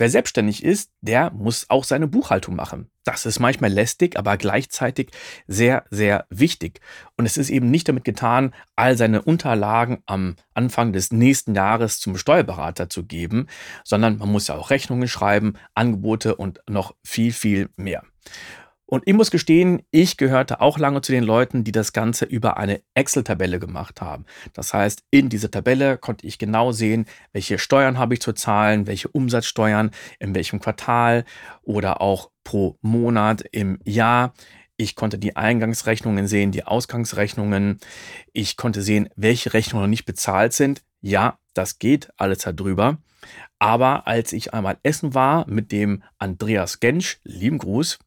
Wer selbstständig ist, der muss auch seine Buchhaltung machen. Das ist manchmal lästig, aber gleichzeitig sehr, sehr wichtig. Und es ist eben nicht damit getan, all seine Unterlagen am Anfang des nächsten Jahres zum Steuerberater zu geben, sondern man muss ja auch Rechnungen schreiben, Angebote und noch viel, viel mehr. Und ich muss gestehen, ich gehörte auch lange zu den Leuten, die das Ganze über eine Excel-Tabelle gemacht haben. Das heißt, in dieser Tabelle konnte ich genau sehen, welche Steuern habe ich zu zahlen, welche Umsatzsteuern, in welchem Quartal oder auch pro Monat im Jahr. Ich konnte die Eingangsrechnungen sehen, die Ausgangsrechnungen. Ich konnte sehen, welche Rechnungen noch nicht bezahlt sind. Ja, das geht alles darüber. Aber als ich einmal essen war mit dem Andreas Gensch, lieben Gruß,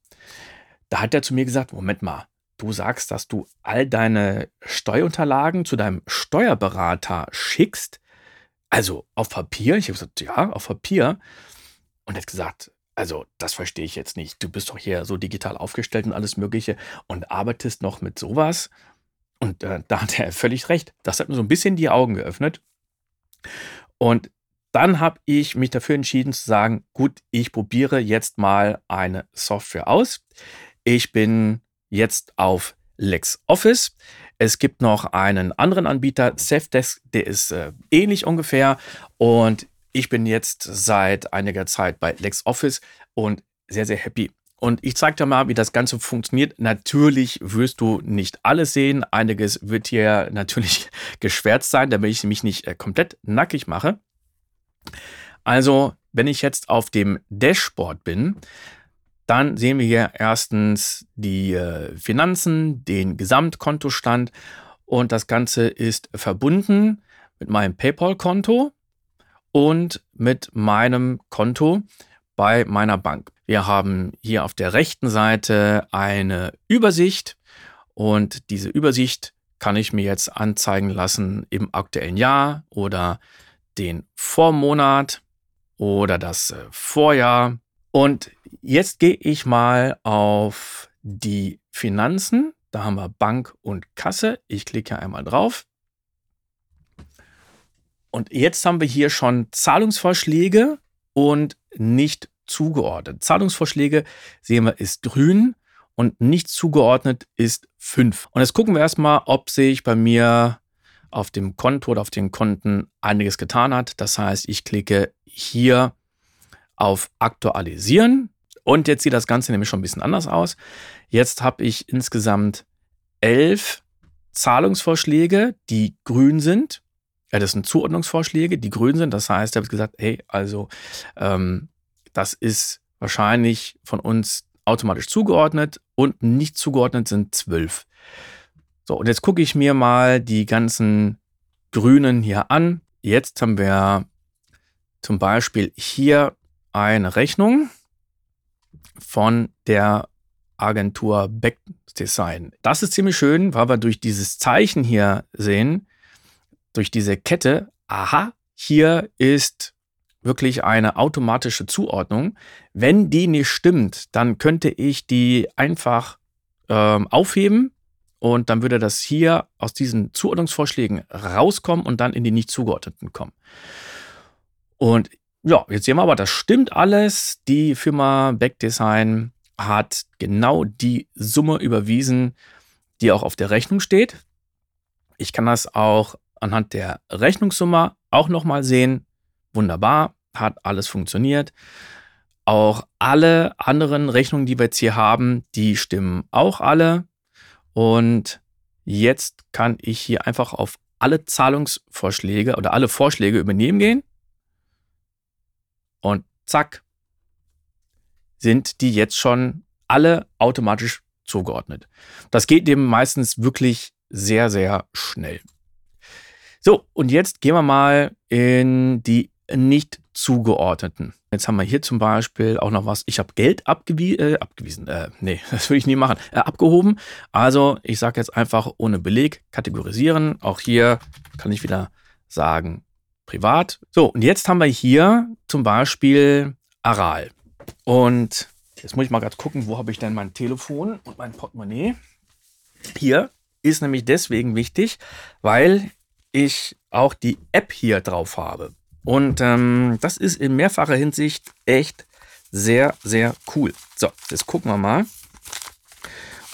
da hat er zu mir gesagt, Moment mal, du sagst, dass du all deine Steuerunterlagen zu deinem Steuerberater schickst. Also auf Papier? Ich habe gesagt, ja, auf Papier. Und er hat gesagt, also das verstehe ich jetzt nicht. Du bist doch hier so digital aufgestellt und alles Mögliche und arbeitest noch mit sowas. Und äh, da hat er völlig recht. Das hat mir so ein bisschen die Augen geöffnet. Und dann habe ich mich dafür entschieden zu sagen, gut, ich probiere jetzt mal eine Software aus. Ich bin jetzt auf LexOffice. Es gibt noch einen anderen Anbieter, Safdesk, der ist äh, ähnlich ungefähr. Und ich bin jetzt seit einiger Zeit bei LexOffice und sehr, sehr happy. Und ich zeige dir mal, wie das Ganze funktioniert. Natürlich wirst du nicht alles sehen. Einiges wird hier natürlich geschwärzt sein, damit ich mich nicht äh, komplett nackig mache. Also, wenn ich jetzt auf dem Dashboard bin, dann sehen wir hier erstens die äh, Finanzen, den Gesamtkontostand und das Ganze ist verbunden mit meinem PayPal-Konto und mit meinem Konto bei meiner Bank. Wir haben hier auf der rechten Seite eine Übersicht und diese Übersicht kann ich mir jetzt anzeigen lassen im aktuellen Jahr oder den Vormonat oder das äh, Vorjahr und jetzt gehe ich mal auf die Finanzen. Da haben wir Bank und Kasse. Ich klicke einmal drauf. Und jetzt haben wir hier schon Zahlungsvorschläge und nicht zugeordnet. Zahlungsvorschläge sehen wir ist grün und nicht zugeordnet ist 5. Und jetzt gucken wir erstmal, ob sich bei mir auf dem Konto oder auf den Konten einiges getan hat. Das heißt, ich klicke hier auf Aktualisieren. Und jetzt sieht das Ganze nämlich schon ein bisschen anders aus. Jetzt habe ich insgesamt elf Zahlungsvorschläge, die grün sind. Ja, das sind Zuordnungsvorschläge, die grün sind. Das heißt, ich habe gesagt, hey, also ähm, das ist wahrscheinlich von uns automatisch zugeordnet und nicht zugeordnet sind zwölf. So, und jetzt gucke ich mir mal die ganzen Grünen hier an. Jetzt haben wir zum Beispiel hier eine Rechnung von der Agentur Backdesign. Das ist ziemlich schön, weil wir durch dieses Zeichen hier sehen, durch diese Kette, aha, hier ist wirklich eine automatische Zuordnung. Wenn die nicht stimmt, dann könnte ich die einfach ähm, aufheben und dann würde das hier aus diesen Zuordnungsvorschlägen rauskommen und dann in die nicht zugeordneten kommen. Und ja, jetzt sehen wir aber, das stimmt alles. Die Firma Backdesign hat genau die Summe überwiesen, die auch auf der Rechnung steht. Ich kann das auch anhand der Rechnungssumme auch nochmal sehen. Wunderbar, hat alles funktioniert. Auch alle anderen Rechnungen, die wir jetzt hier haben, die stimmen auch alle. Und jetzt kann ich hier einfach auf alle Zahlungsvorschläge oder alle Vorschläge übernehmen gehen und zack, sind die jetzt schon alle automatisch zugeordnet. Das geht eben meistens wirklich sehr, sehr schnell. So, und jetzt gehen wir mal in die nicht zugeordneten. Jetzt haben wir hier zum Beispiel auch noch was. Ich habe Geld abgewie äh, abgewiesen. Äh, nee, das würde ich nie machen. Äh, abgehoben. Also, ich sage jetzt einfach ohne Beleg kategorisieren. Auch hier kann ich wieder sagen, privat. So, und jetzt haben wir hier zum Beispiel Aral. Und jetzt muss ich mal gerade gucken, wo habe ich denn mein Telefon und mein Portemonnaie? Hier ist nämlich deswegen wichtig, weil ich auch die App hier drauf habe. Und ähm, das ist in mehrfacher Hinsicht echt sehr, sehr cool. So, jetzt gucken wir mal,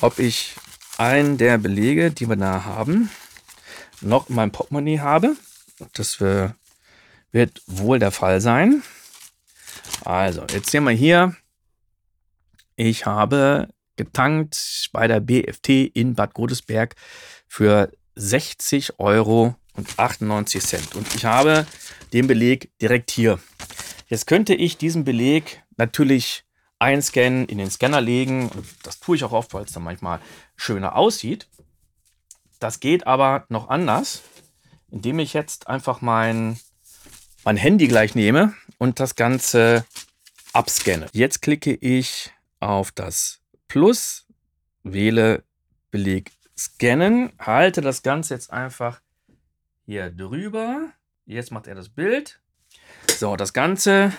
ob ich einen der Belege, die wir da haben, noch in meinem Portemonnaie habe. Das wird wohl der Fall sein. Also, jetzt sehen wir hier, ich habe getankt bei der BFT in Bad Godesberg für 60 Euro und 98 Cent. Und ich habe den Beleg direkt hier. Jetzt könnte ich diesen Beleg natürlich einscannen, in den Scanner legen. Das tue ich auch oft, weil es dann manchmal schöner aussieht. Das geht aber noch anders, indem ich jetzt einfach mein, mein Handy gleich nehme und das Ganze abscanne. Jetzt klicke ich auf das Plus, wähle Beleg scannen, halte das Ganze jetzt einfach hier drüber. Jetzt macht er das Bild. So, das Ganze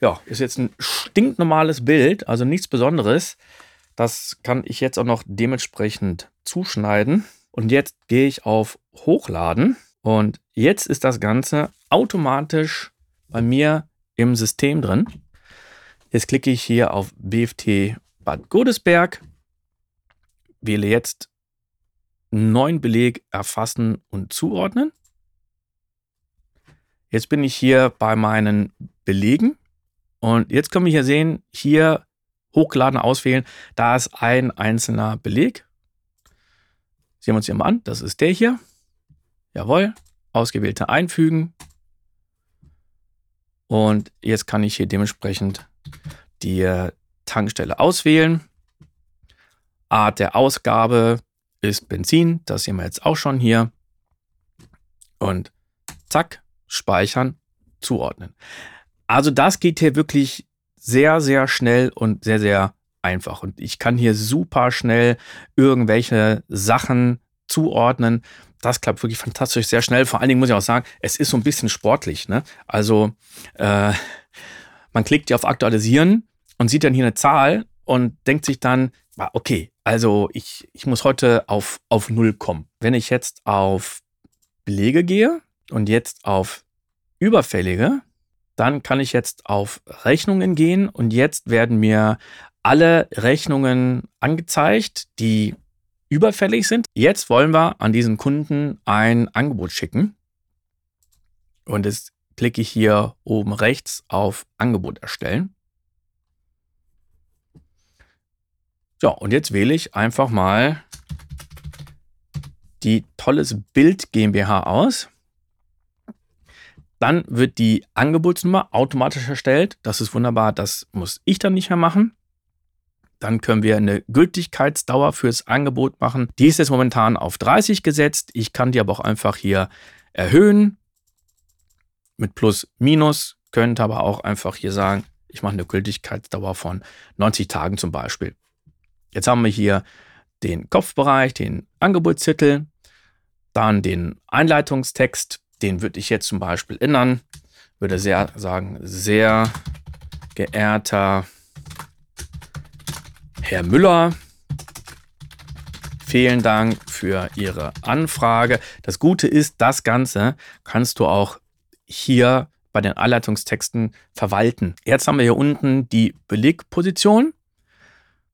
ja, ist jetzt ein stinknormales Bild, also nichts Besonderes. Das kann ich jetzt auch noch dementsprechend zuschneiden. Und jetzt gehe ich auf Hochladen. Und jetzt ist das Ganze automatisch bei mir im System drin. Jetzt klicke ich hier auf BFT Bad Godesberg, wähle jetzt neuen Beleg erfassen und zuordnen. Jetzt bin ich hier bei meinen Belegen und jetzt können wir hier sehen, hier hochladen, auswählen. Da ist ein einzelner Beleg. Sehen wir uns hier mal an. Das ist der hier. Jawohl. Ausgewählte einfügen. Und jetzt kann ich hier dementsprechend die Tankstelle auswählen. Art der Ausgabe ist Benzin. Das sehen wir jetzt auch schon hier. Und zack, speichern, zuordnen. Also das geht hier wirklich sehr, sehr schnell und sehr, sehr einfach. Und ich kann hier super schnell irgendwelche Sachen zuordnen. Das klappt wirklich fantastisch, sehr schnell. Vor allen Dingen muss ich auch sagen, es ist so ein bisschen sportlich. Ne? Also äh, man klickt ja auf Aktualisieren und sieht dann hier eine Zahl und denkt sich dann, ah, okay, also ich, ich muss heute auf, auf Null kommen. Wenn ich jetzt auf Belege gehe und jetzt auf Überfällige, dann kann ich jetzt auf Rechnungen gehen und jetzt werden mir alle Rechnungen angezeigt, die überfällig sind. Jetzt wollen wir an diesen Kunden ein Angebot schicken. Und jetzt klicke ich hier oben rechts auf Angebot erstellen. Ja, und jetzt wähle ich einfach mal die tolles Bild GmbH aus. Dann wird die Angebotsnummer automatisch erstellt. Das ist wunderbar, das muss ich dann nicht mehr machen. Dann können wir eine Gültigkeitsdauer fürs Angebot machen. Die ist jetzt momentan auf 30 gesetzt. Ich kann die aber auch einfach hier erhöhen. Mit Plus, Minus. Könnte aber auch einfach hier sagen, ich mache eine Gültigkeitsdauer von 90 Tagen zum Beispiel. Jetzt haben wir hier den Kopfbereich, den Angebotstitel, dann den Einleitungstext, den würde ich jetzt zum Beispiel ändern. Würde sehr sagen, sehr geehrter Herr Müller, vielen Dank für Ihre Anfrage. Das Gute ist, das Ganze kannst du auch hier bei den Anleitungstexten verwalten. Jetzt haben wir hier unten die Belegposition.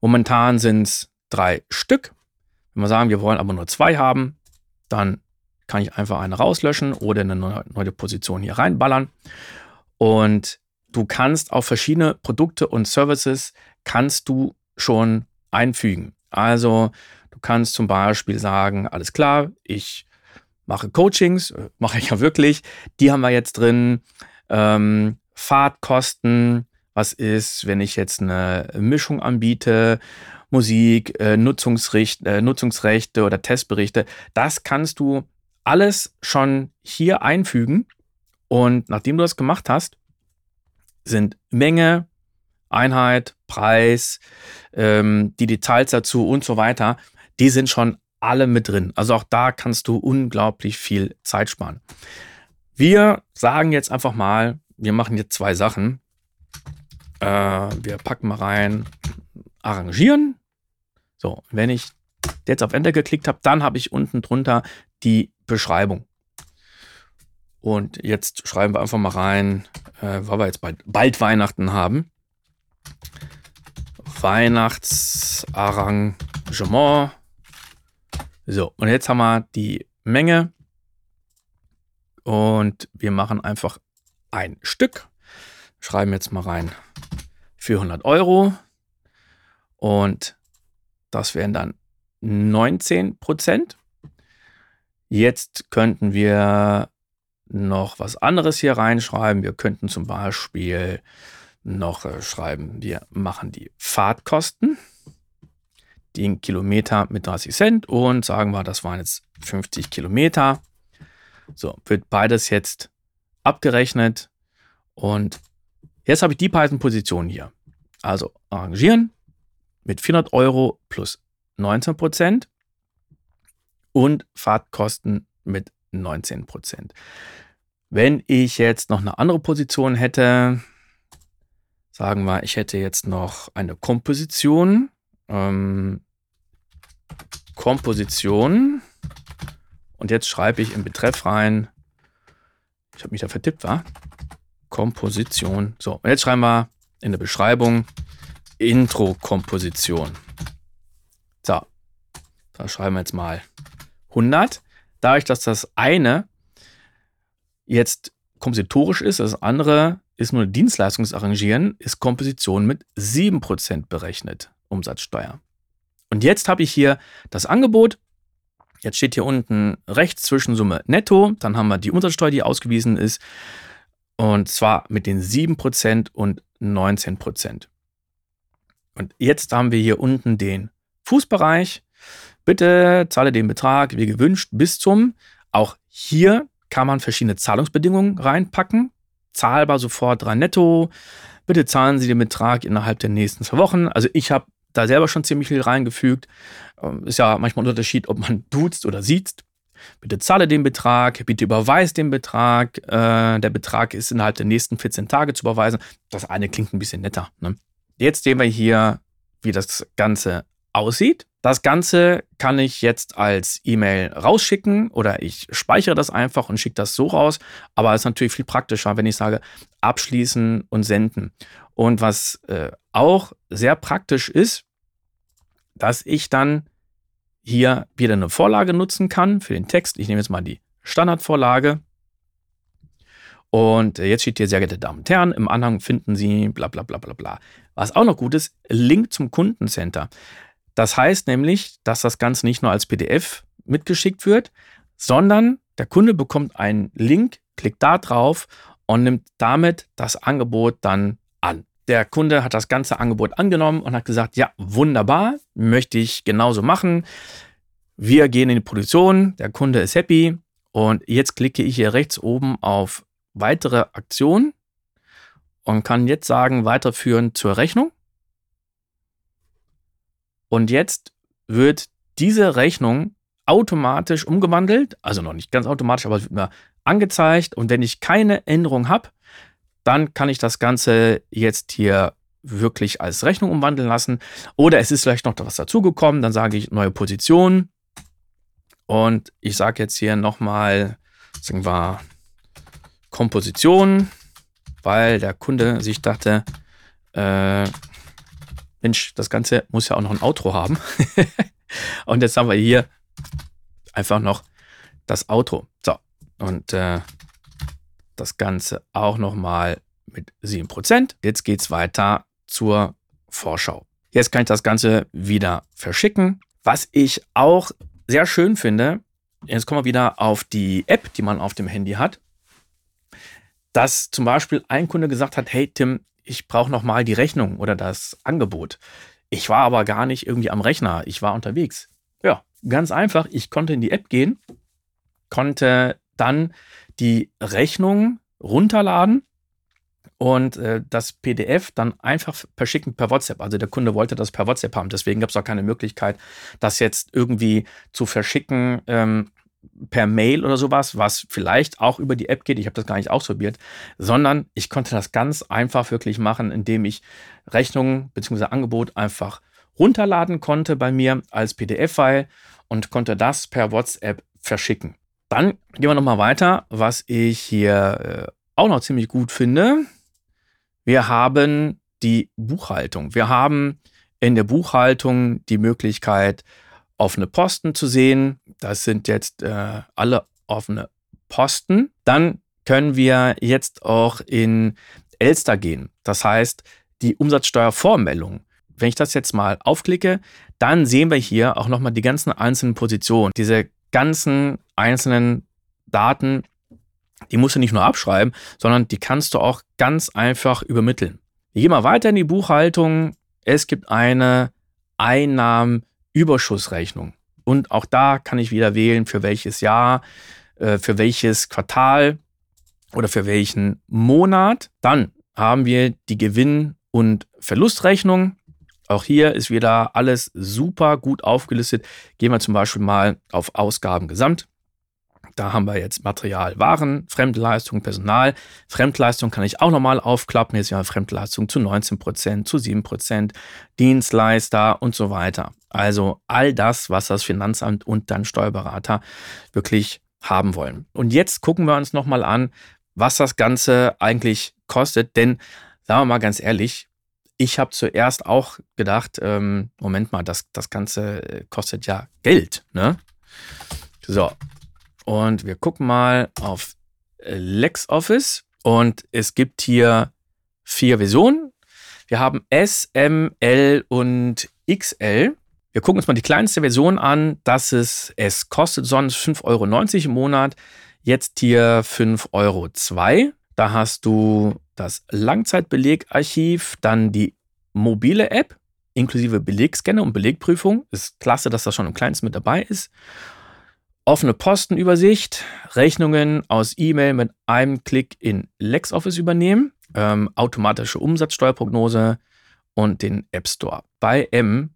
Momentan sind es drei Stück. Wenn wir sagen, wir wollen aber nur zwei haben, dann kann ich einfach eine rauslöschen oder eine neue Position hier reinballern. Und du kannst auch verschiedene Produkte und Services kannst du schon einfügen. Also du kannst zum Beispiel sagen, alles klar, ich mache Coachings, äh, mache ich ja wirklich. Die haben wir jetzt drin. Ähm, Fahrtkosten, was ist, wenn ich jetzt eine Mischung anbiete, Musik, äh, Nutzungsrecht, äh, Nutzungsrechte oder Testberichte. Das kannst du alles schon hier einfügen. Und nachdem du das gemacht hast, sind Menge, Einheit, Preis, ähm, die Details dazu und so weiter, die sind schon alle mit drin. Also auch da kannst du unglaublich viel Zeit sparen. Wir sagen jetzt einfach mal, wir machen jetzt zwei Sachen. Äh, wir packen mal rein, arrangieren. So, wenn ich jetzt auf Enter geklickt habe, dann habe ich unten drunter die Beschreibung. Und jetzt schreiben wir einfach mal rein, äh, weil wir jetzt bald, bald Weihnachten haben. Weihnachtsarrangement. So, und jetzt haben wir die Menge. Und wir machen einfach ein Stück. Schreiben jetzt mal rein 400 Euro. Und das wären dann 19 Prozent. Jetzt könnten wir noch was anderes hier reinschreiben. Wir könnten zum Beispiel noch äh, schreiben, wir machen die Fahrtkosten, den Kilometer mit 30 Cent und sagen wir, das waren jetzt 50 Kilometer. So, wird beides jetzt abgerechnet und jetzt habe ich die beiden Positionen hier. Also arrangieren mit 400 Euro plus 19 Prozent und Fahrtkosten mit 19 Prozent. Wenn ich jetzt noch eine andere Position hätte, sagen wir, ich hätte jetzt noch eine Komposition, ähm, Komposition und jetzt schreibe ich im Betreff rein, ich habe mich da vertippt, war Komposition. So, und jetzt schreiben wir in der Beschreibung Intro-Komposition. So, da schreiben wir jetzt mal 100. Dadurch, dass das eine jetzt kompositorisch ist, das andere ist nur Dienstleistungsarrangieren, ist Komposition mit 7% berechnet, Umsatzsteuer. Und jetzt habe ich hier das Angebot. Jetzt steht hier unten rechts Zwischensumme netto. Dann haben wir die Umsatzsteuer, die ausgewiesen ist. Und zwar mit den 7% und 19%. Und jetzt haben wir hier unten den Fußbereich. Bitte zahle den Betrag wie gewünscht bis zum. Auch hier kann man verschiedene Zahlungsbedingungen reinpacken. Zahlbar sofort rein netto. Bitte zahlen Sie den Betrag innerhalb der nächsten zwei Wochen. Also ich habe da selber schon ziemlich viel reingefügt. Ähm, ist ja manchmal ein Unterschied, ob man duzt oder sieht. Bitte zahle den Betrag, bitte überweise den Betrag. Äh, der Betrag ist innerhalb der nächsten 14 Tage zu überweisen. Das eine klingt ein bisschen netter. Ne? Jetzt sehen wir hier, wie das Ganze aussieht. Das Ganze kann ich jetzt als E-Mail rausschicken oder ich speichere das einfach und schicke das so raus. Aber es ist natürlich viel praktischer, wenn ich sage, abschließen und senden. Und was äh, auch sehr praktisch ist, dass ich dann hier wieder eine Vorlage nutzen kann für den Text. Ich nehme jetzt mal die Standardvorlage. Und jetzt steht hier, sehr geehrte Damen und Herren, im Anhang finden Sie bla bla bla bla bla. Was auch noch gut ist, Link zum Kundencenter. Das heißt nämlich, dass das Ganze nicht nur als PDF mitgeschickt wird, sondern der Kunde bekommt einen Link, klickt da drauf und nimmt damit das Angebot dann an. Der Kunde hat das ganze Angebot angenommen und hat gesagt, ja, wunderbar, möchte ich genauso machen. Wir gehen in die Produktion, der Kunde ist happy und jetzt klicke ich hier rechts oben auf weitere Aktionen und kann jetzt sagen, weiterführen zur Rechnung. Und jetzt wird diese Rechnung automatisch umgewandelt, also noch nicht ganz automatisch, aber es wird mir angezeigt. Und wenn ich keine Änderung habe, dann kann ich das Ganze jetzt hier wirklich als Rechnung umwandeln lassen. Oder es ist vielleicht noch was dazugekommen, dann sage ich neue Position. Und ich sage jetzt hier nochmal, sagen wir, Komposition, weil der Kunde sich dachte, äh, Mensch, das Ganze muss ja auch noch ein Outro haben. und jetzt haben wir hier einfach noch das Outro. So, und äh, das Ganze auch nochmal mit 7%. Jetzt geht es weiter zur Vorschau. Jetzt kann ich das Ganze wieder verschicken. Was ich auch sehr schön finde, jetzt kommen wir wieder auf die App, die man auf dem Handy hat, dass zum Beispiel ein Kunde gesagt hat, hey Tim, ich brauche nochmal die Rechnung oder das Angebot. Ich war aber gar nicht irgendwie am Rechner, ich war unterwegs. Ja, ganz einfach, ich konnte in die App gehen, konnte dann die Rechnung runterladen und äh, das PDF dann einfach verschicken per WhatsApp. Also der Kunde wollte das per WhatsApp haben. Deswegen gab es auch keine Möglichkeit, das jetzt irgendwie zu verschicken ähm, per Mail oder sowas, was vielleicht auch über die App geht. Ich habe das gar nicht ausprobiert, sondern ich konnte das ganz einfach wirklich machen, indem ich Rechnungen bzw. Angebot einfach runterladen konnte bei mir als PDF-File und konnte das per WhatsApp verschicken. Dann gehen wir nochmal weiter, was ich hier äh, auch noch ziemlich gut finde. Wir haben die Buchhaltung. Wir haben in der Buchhaltung die Möglichkeit, offene Posten zu sehen. Das sind jetzt äh, alle offene Posten. Dann können wir jetzt auch in Elster gehen. Das heißt, die Umsatzsteuervormeldung. Wenn ich das jetzt mal aufklicke, dann sehen wir hier auch nochmal die ganzen einzelnen Positionen. Diese ganzen einzelnen Daten, die musst du nicht nur abschreiben, sondern die kannst du auch ganz einfach übermitteln. Wir gehen mal weiter in die Buchhaltung. Es gibt eine Einnahmenüberschussrechnung. Und auch da kann ich wieder wählen, für welches Jahr, äh, für welches Quartal oder für welchen Monat. Dann haben wir die Gewinn- und Verlustrechnung. Auch hier ist wieder alles super gut aufgelistet. Gehen wir zum Beispiel mal auf Ausgaben gesamt. Da haben wir jetzt Material, Waren, Fremdleistung, Personal. Fremdleistung kann ich auch nochmal aufklappen. Jetzt ja Fremdleistung zu 19 Prozent, zu 7 Prozent, Dienstleister und so weiter. Also all das, was das Finanzamt und dann Steuerberater wirklich haben wollen. Und jetzt gucken wir uns nochmal an, was das Ganze eigentlich kostet. Denn, sagen wir mal ganz ehrlich, ich habe zuerst auch gedacht, ähm, Moment mal, das, das Ganze äh, kostet ja Geld. Ne? So, und wir gucken mal auf äh, LexOffice und es gibt hier vier Versionen. Wir haben S, M, L und XL. Wir gucken uns mal die kleinste Version an. Das ist, es kostet sonst 5,90 Euro im Monat. Jetzt hier 5,02 Euro. Da hast du das Langzeitbelegarchiv, dann die mobile App inklusive Belegscanner und Belegprüfung. Ist klasse, dass das schon im kleinsten mit dabei ist. Offene Postenübersicht, Rechnungen aus E-Mail mit einem Klick in LexOffice übernehmen, ähm, automatische Umsatzsteuerprognose und den App Store. Bei M,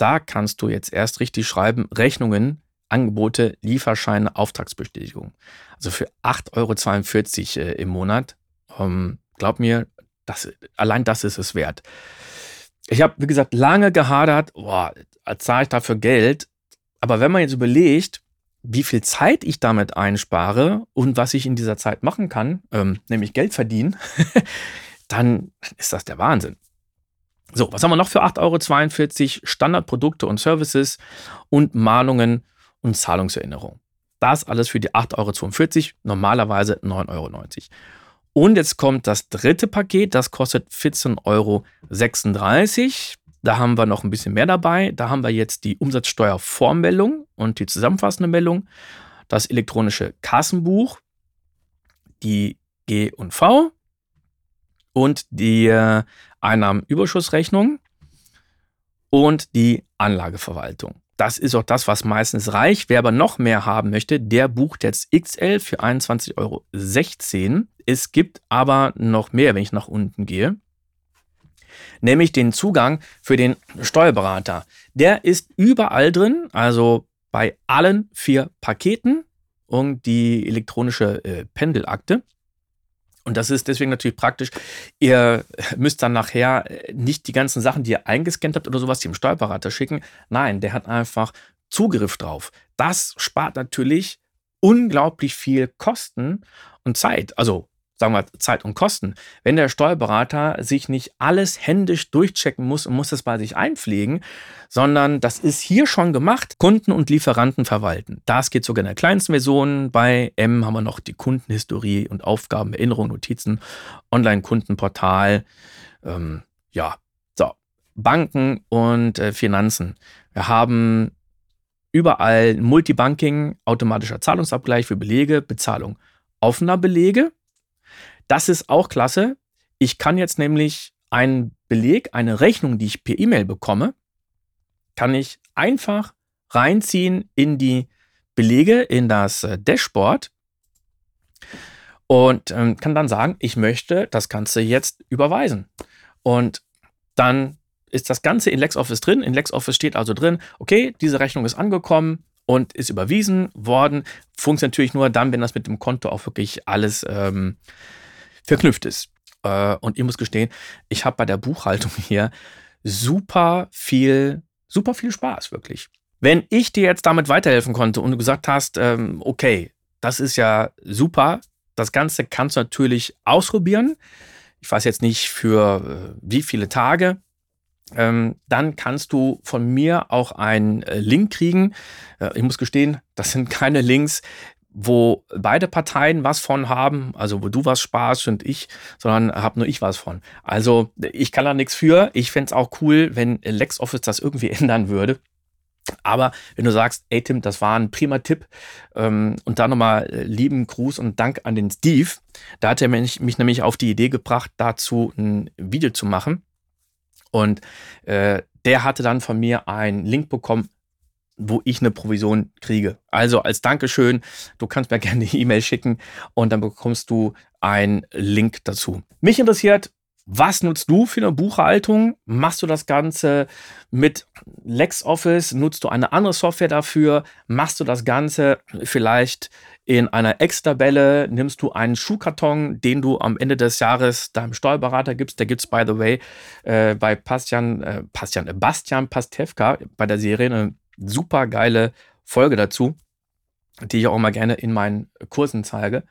da kannst du jetzt erst richtig schreiben, Rechnungen, Angebote, Lieferscheine, Auftragsbestätigung. Also für 8,42 Euro äh, im Monat. Ähm, glaub mir, das, allein das ist es wert. Ich habe, wie gesagt, lange gehadert, boah, zahle ich dafür Geld. Aber wenn man jetzt überlegt, wie viel Zeit ich damit einspare und was ich in dieser Zeit machen kann, ähm, nämlich Geld verdienen, dann ist das der Wahnsinn. So, was haben wir noch für 8,42 Euro? Standardprodukte und Services und Mahnungen und Zahlungserinnerung. Das alles für die 8,42 Euro, normalerweise 9,90 Euro. Und jetzt kommt das dritte Paket, das kostet 14,36 Euro. Da haben wir noch ein bisschen mehr dabei. Da haben wir jetzt die Umsatzsteuervormeldung und die zusammenfassende Meldung, das elektronische Kassenbuch, die G und V und die äh, Einnahmenüberschussrechnung und die Anlageverwaltung. Das ist auch das, was meistens reicht. Wer aber noch mehr haben möchte, der bucht jetzt XL für 21,16 Euro. Es gibt aber noch mehr, wenn ich nach unten gehe nämlich den Zugang für den Steuerberater. Der ist überall drin, also bei allen vier Paketen und die elektronische äh, Pendelakte. Und das ist deswegen natürlich praktisch. Ihr müsst dann nachher äh, nicht die ganzen Sachen, die ihr eingescannt habt oder sowas, dem Steuerberater schicken. Nein, der hat einfach Zugriff drauf. Das spart natürlich unglaublich viel Kosten und Zeit. Also sagen wir, Zeit und Kosten. Wenn der Steuerberater sich nicht alles händisch durchchecken muss und muss es bei sich einpflegen, sondern das ist hier schon gemacht, Kunden und Lieferanten verwalten. Das geht sogar in der kleinsten Version. Bei M haben wir noch die Kundenhistorie und Aufgaben, Erinnerungen, Notizen, Online-Kundenportal, ähm, ja, so, Banken und äh, Finanzen. Wir haben überall Multibanking, automatischer Zahlungsabgleich für Belege, Bezahlung offener Belege, das ist auch klasse. Ich kann jetzt nämlich einen Beleg, eine Rechnung, die ich per E-Mail bekomme, kann ich einfach reinziehen in die Belege, in das äh, Dashboard und ähm, kann dann sagen, ich möchte das Ganze jetzt überweisen. Und dann ist das Ganze in LexOffice drin. In LexOffice steht also drin, okay, diese Rechnung ist angekommen und ist überwiesen worden. Funktioniert natürlich nur dann, wenn das mit dem Konto auch wirklich alles ähm, verknüpft ist. Äh, und ich muss gestehen, ich habe bei der Buchhaltung hier super viel, super viel Spaß, wirklich. Wenn ich dir jetzt damit weiterhelfen konnte und du gesagt hast, ähm, okay, das ist ja super. Das Ganze kannst du natürlich ausprobieren. Ich weiß jetzt nicht für äh, wie viele Tage. Ähm, dann kannst du von mir auch einen äh, Link kriegen. Ich muss gestehen, das sind keine Links, wo beide Parteien was von haben, also wo du was sparst und ich, sondern habe nur ich was von. Also ich kann da nichts für. Ich fände es auch cool, wenn LexOffice das irgendwie ändern würde. Aber wenn du sagst, ey Tim, das war ein prima Tipp ähm, und da nochmal äh, lieben Gruß und Dank an den Steve, da hat er mich, mich nämlich auf die Idee gebracht, dazu ein Video zu machen. Und äh, der hatte dann von mir einen Link bekommen, wo ich eine Provision kriege. Also als Dankeschön, du kannst mir gerne eine E-Mail schicken und dann bekommst du einen Link dazu. Mich interessiert, was nutzt du für eine Buchhaltung? Machst du das Ganze mit LexOffice? Nutzt du eine andere Software dafür? Machst du das Ganze vielleicht in einer Excel-Tabelle? Nimmst du einen Schuhkarton, den du am Ende des Jahres deinem Steuerberater gibst? Der gibt es, by the way, äh, bei Bastian, äh, Bastian, äh, Bastian Pastewka bei der Serie eine super geile Folge dazu, die ich auch mal gerne in meinen Kursen zeige.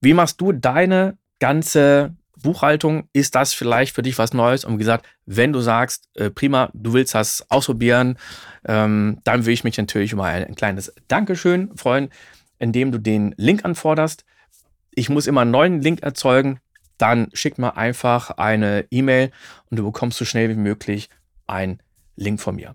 Wie machst du deine ganze Buchhaltung, ist das vielleicht für dich was Neues? Und wie gesagt, wenn du sagst, äh, prima, du willst das ausprobieren, ähm, dann würde ich mich natürlich über ein, ein kleines Dankeschön freuen, indem du den Link anforderst. Ich muss immer einen neuen Link erzeugen. Dann schick mir einfach eine E-Mail und du bekommst so schnell wie möglich einen Link von mir.